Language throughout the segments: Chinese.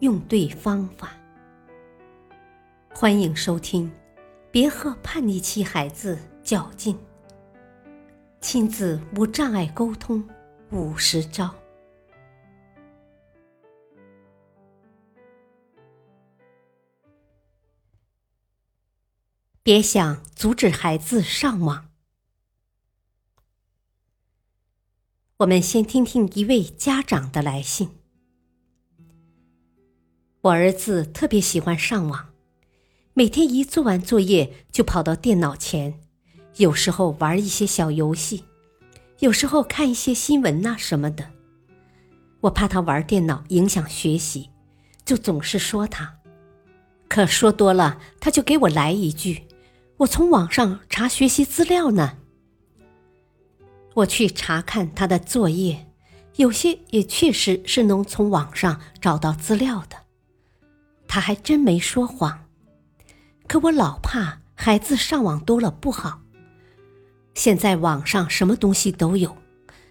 用对方法。欢迎收听，别和叛逆期孩子较劲。亲子无障碍沟通五十招。别想阻止孩子上网。我们先听听一位家长的来信。我儿子特别喜欢上网，每天一做完作业就跑到电脑前，有时候玩一些小游戏，有时候看一些新闻呐什么的。我怕他玩电脑影响学习，就总是说他，可说多了他就给我来一句：“我从网上查学习资料呢。”我去查看他的作业，有些也确实是能从网上找到资料的。他还真没说谎，可我老怕孩子上网多了不好。现在网上什么东西都有，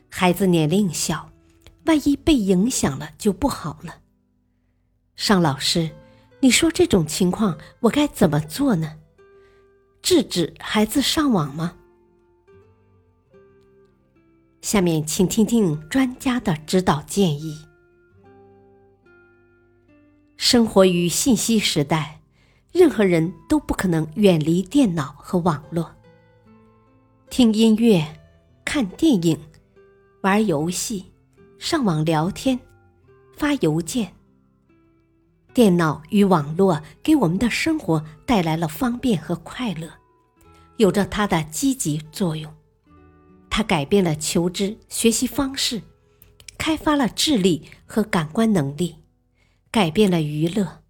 孩子年龄小，万一被影响了就不好了。尚老师，你说这种情况我该怎么做呢？制止孩子上网吗？下面请听听专家的指导建议。生活于信息时代，任何人都不可能远离电脑和网络。听音乐、看电影、玩游戏、上网聊天、发邮件，电脑与网络给我们的生活带来了方便和快乐，有着它的积极作用。它改变了求知学习方式，开发了智力和感官能力。改变了娱乐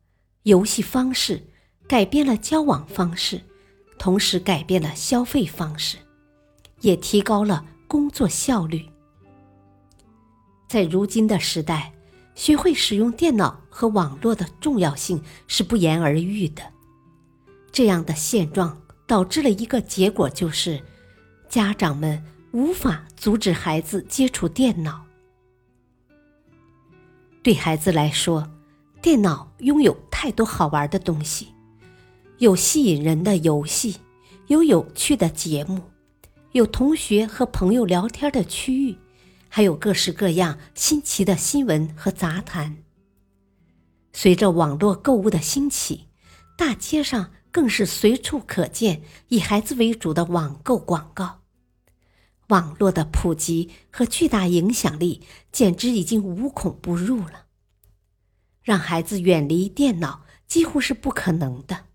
游戏方式，改变了交往方式，同时改变了消费方式，也提高了工作效率。在如今的时代，学会使用电脑和网络的重要性是不言而喻的。这样的现状导致了一个结果，就是家长们无法阻止孩子接触电脑。对孩子来说，电脑拥有太多好玩的东西，有吸引人的游戏，有有趣的节目，有同学和朋友聊天的区域，还有各式各样新奇的新闻和杂谈。随着网络购物的兴起，大街上更是随处可见以孩子为主的网购广告。网络的普及和巨大影响力，简直已经无孔不入了。让孩子远离电脑几乎是不可能的，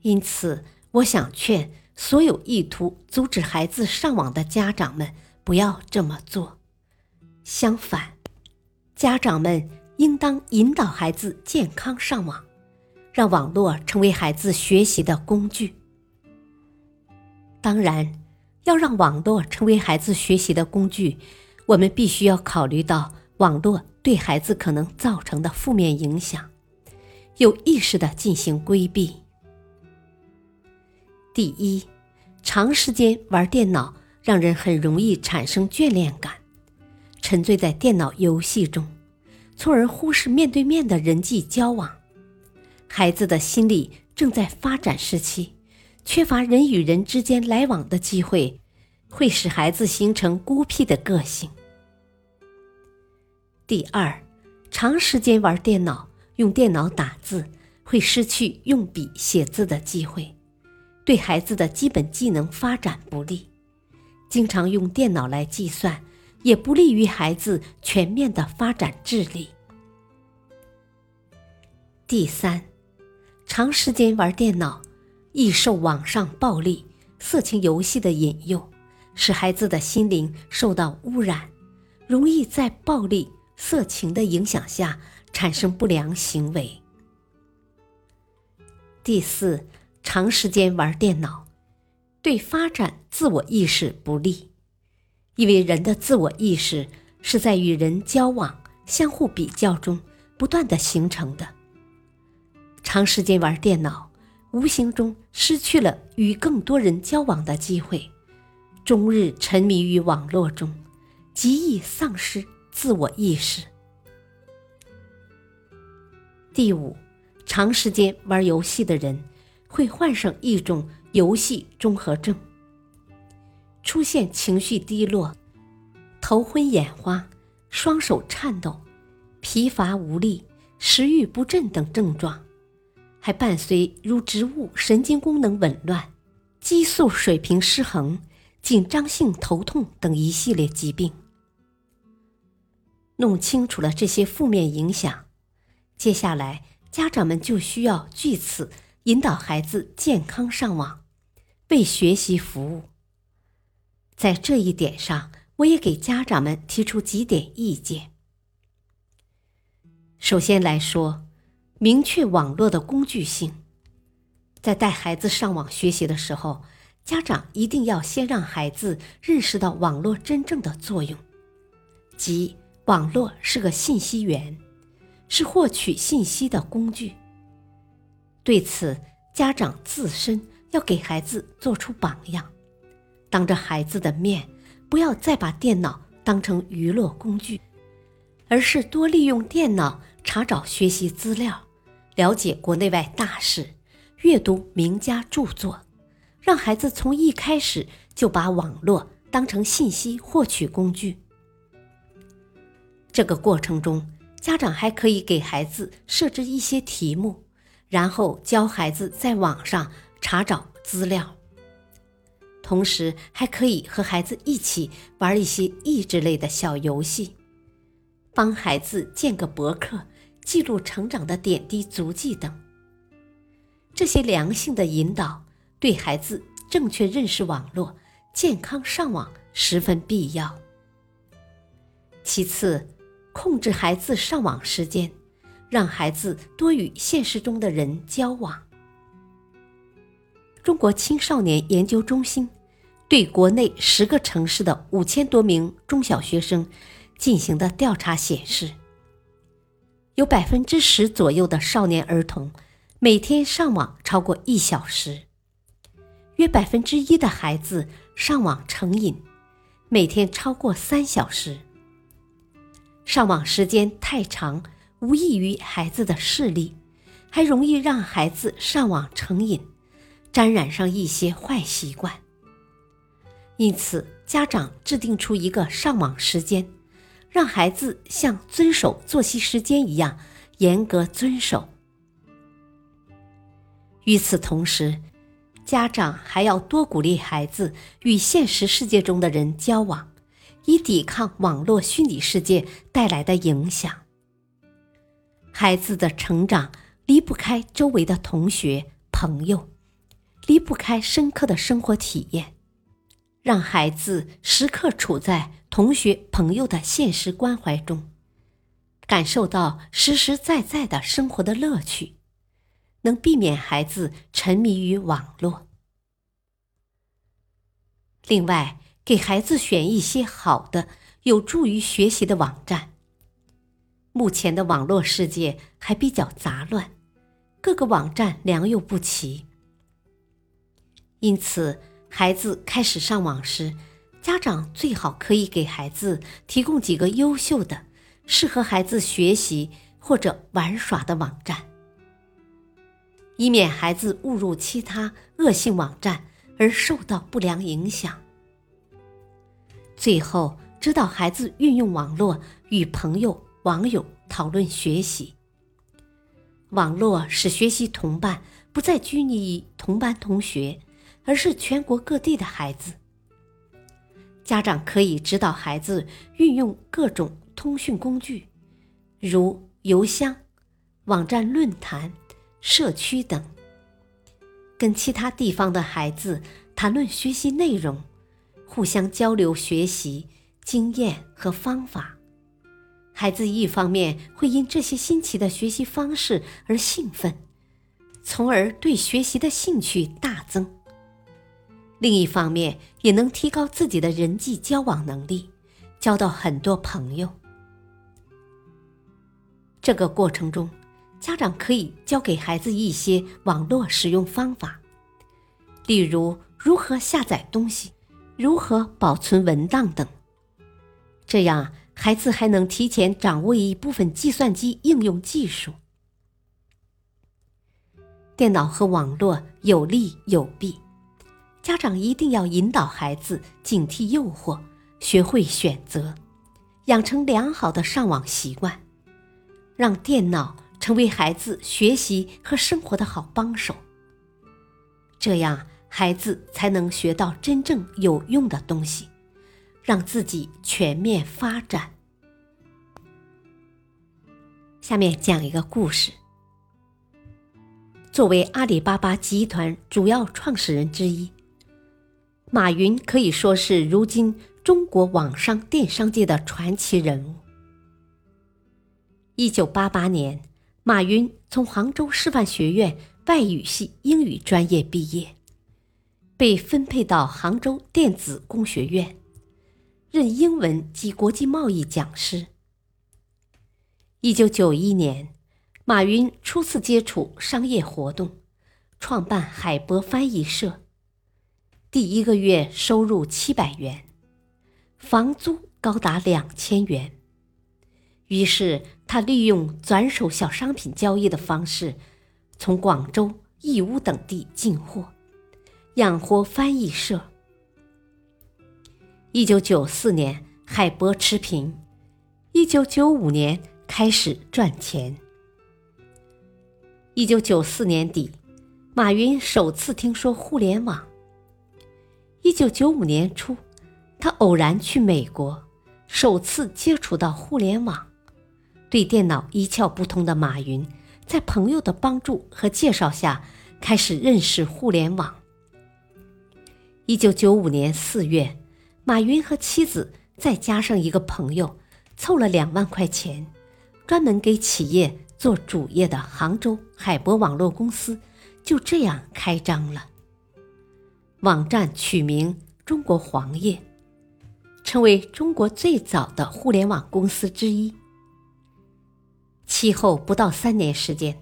因此，我想劝所有意图阻止孩子上网的家长们不要这么做。相反，家长们应当引导孩子健康上网，让网络成为孩子学习的工具。当然，要让网络成为孩子学习的工具，我们必须要考虑到网络。对孩子可能造成的负面影响，有意识的进行规避。第一，长时间玩电脑让人很容易产生眷恋感，沉醉在电脑游戏中，从而忽视面对面的人际交往。孩子的心理正在发展时期，缺乏人与人之间来往的机会，会使孩子形成孤僻的个性。第二，长时间玩电脑、用电脑打字，会失去用笔写字的机会，对孩子的基本技能发展不利。经常用电脑来计算，也不利于孩子全面的发展智力。第三，长时间玩电脑，易受网上暴力、色情游戏的引诱，使孩子的心灵受到污染，容易在暴力。色情的影响下产生不良行为。第四，长时间玩电脑，对发展自我意识不利，因为人的自我意识是在与人交往、相互比较中不断的形成的。长时间玩电脑，无形中失去了与更多人交往的机会，终日沉迷于网络中，极易丧失自我意识。第五，长时间玩游戏的人会患上一种游戏综合症，出现情绪低落、头昏眼花、双手颤抖、疲乏无力、食欲不振等症状。还伴随如植物神经功能紊乱、激素水平失衡、紧张性头痛等一系列疾病。弄清楚了这些负面影响，接下来家长们就需要据此引导孩子健康上网，为学习服务。在这一点上，我也给家长们提出几点意见。首先来说。明确网络的工具性，在带孩子上网学习的时候，家长一定要先让孩子认识到网络真正的作用，即网络是个信息源，是获取信息的工具。对此，家长自身要给孩子做出榜样，当着孩子的面，不要再把电脑当成娱乐工具，而是多利用电脑查找学习资料。了解国内外大事，阅读名家著作，让孩子从一开始就把网络当成信息获取工具。这个过程中，家长还可以给孩子设置一些题目，然后教孩子在网上查找资料。同时，还可以和孩子一起玩一些益智类的小游戏，帮孩子建个博客。记录成长的点滴足迹等，这些良性的引导对孩子正确认识网络、健康上网十分必要。其次，控制孩子上网时间，让孩子多与现实中的人交往。中国青少年研究中心对国内十个城市的五千多名中小学生进行的调查显示。有百分之十左右的少年儿童每天上网超过一小时，约百分之一的孩子上网成瘾，每天超过三小时。上网时间太长，无益于孩子的视力，还容易让孩子上网成瘾，沾染上一些坏习惯。因此，家长制定出一个上网时间。让孩子像遵守作息时间一样严格遵守。与此同时，家长还要多鼓励孩子与现实世界中的人交往，以抵抗网络虚拟世界带来的影响。孩子的成长离不开周围的同学、朋友，离不开深刻的生活体验。让孩子时刻处在同学朋友的现实关怀中，感受到实实在在的生活的乐趣，能避免孩子沉迷于网络。另外，给孩子选一些好的、有助于学习的网站。目前的网络世界还比较杂乱，各个网站良莠不齐，因此。孩子开始上网时，家长最好可以给孩子提供几个优秀的、适合孩子学习或者玩耍的网站，以免孩子误入其他恶性网站而受到不良影响。最后，指导孩子运用网络与朋友、网友讨论学习。网络使学习同伴不再拘泥于同班同学。而是全国各地的孩子，家长可以指导孩子运用各种通讯工具，如邮箱、网站、论坛、社区等，跟其他地方的孩子谈论学习内容，互相交流学习经验和方法，孩子一方面会因这些新奇的学习方式而兴奋，从而对学习的兴趣大增；另一方面也能提高自己的人际交往能力，交到很多朋友。这个过程中，家长可以教给孩子一些网络使用方法，例如如何下载东西、如何保存文档等，这样。孩子还能提前掌握一部分计算机应用技术。电脑和网络有利有弊，家长一定要引导孩子警惕诱惑，学会选择，养成良好的上网习惯，让电脑成为孩子学习和生活的好帮手。这样，孩子才能学到真正有用的东西。让自己全面发展。下面讲一个故事。作为阿里巴巴集团主要创始人之一，马云可以说是如今中国网商电商界的传奇人物。一九八八年，马云从杭州师范学院外语系英语专业毕业，被分配到杭州电子工学院。任英文及国际贸易讲师。一九九一年，马云初次接触商业活动，创办海博翻译社。第一个月收入七百元，房租高达两千元。于是他利用转手小商品交易的方式，从广州、义乌等地进货，养活翻译社。一九九四年，海波持平；一九九五年开始赚钱。一九九四年底，马云首次听说互联网。一九九五年初，他偶然去美国，首次接触到互联网。对电脑一窍不通的马云，在朋友的帮助和介绍下，开始认识互联网。一九九五年四月。马云和妻子再加上一个朋友，凑了两万块钱，专门给企业做主业的杭州海博网络公司就这样开张了。网站取名“中国黄页”，成为中国最早的互联网公司之一。其后不到三年时间，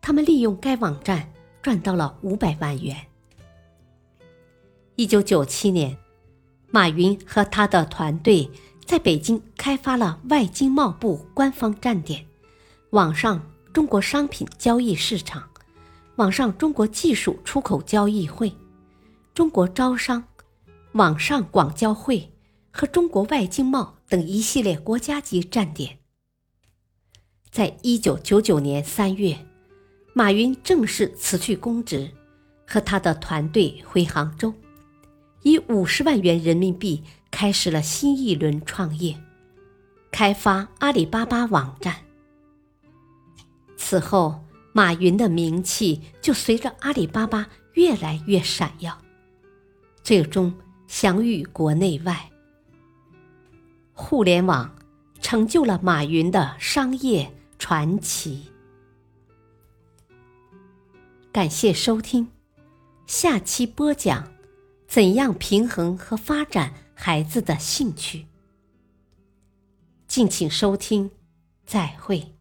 他们利用该网站赚到了五百万元。一九九七年。马云和他的团队在北京开发了外经贸部官方站点、网上中国商品交易市场、网上中国技术出口交易会、中国招商、网上广交会和中国外经贸等一系列国家级站点。在一九九九年三月，马云正式辞去公职，和他的团队回杭州。以五十万元人民币开始了新一轮创业，开发阿里巴巴网站。此后，马云的名气就随着阿里巴巴越来越闪耀，最终享誉国内外。互联网成就了马云的商业传奇。感谢收听，下期播讲。怎样平衡和发展孩子的兴趣？敬请收听，再会。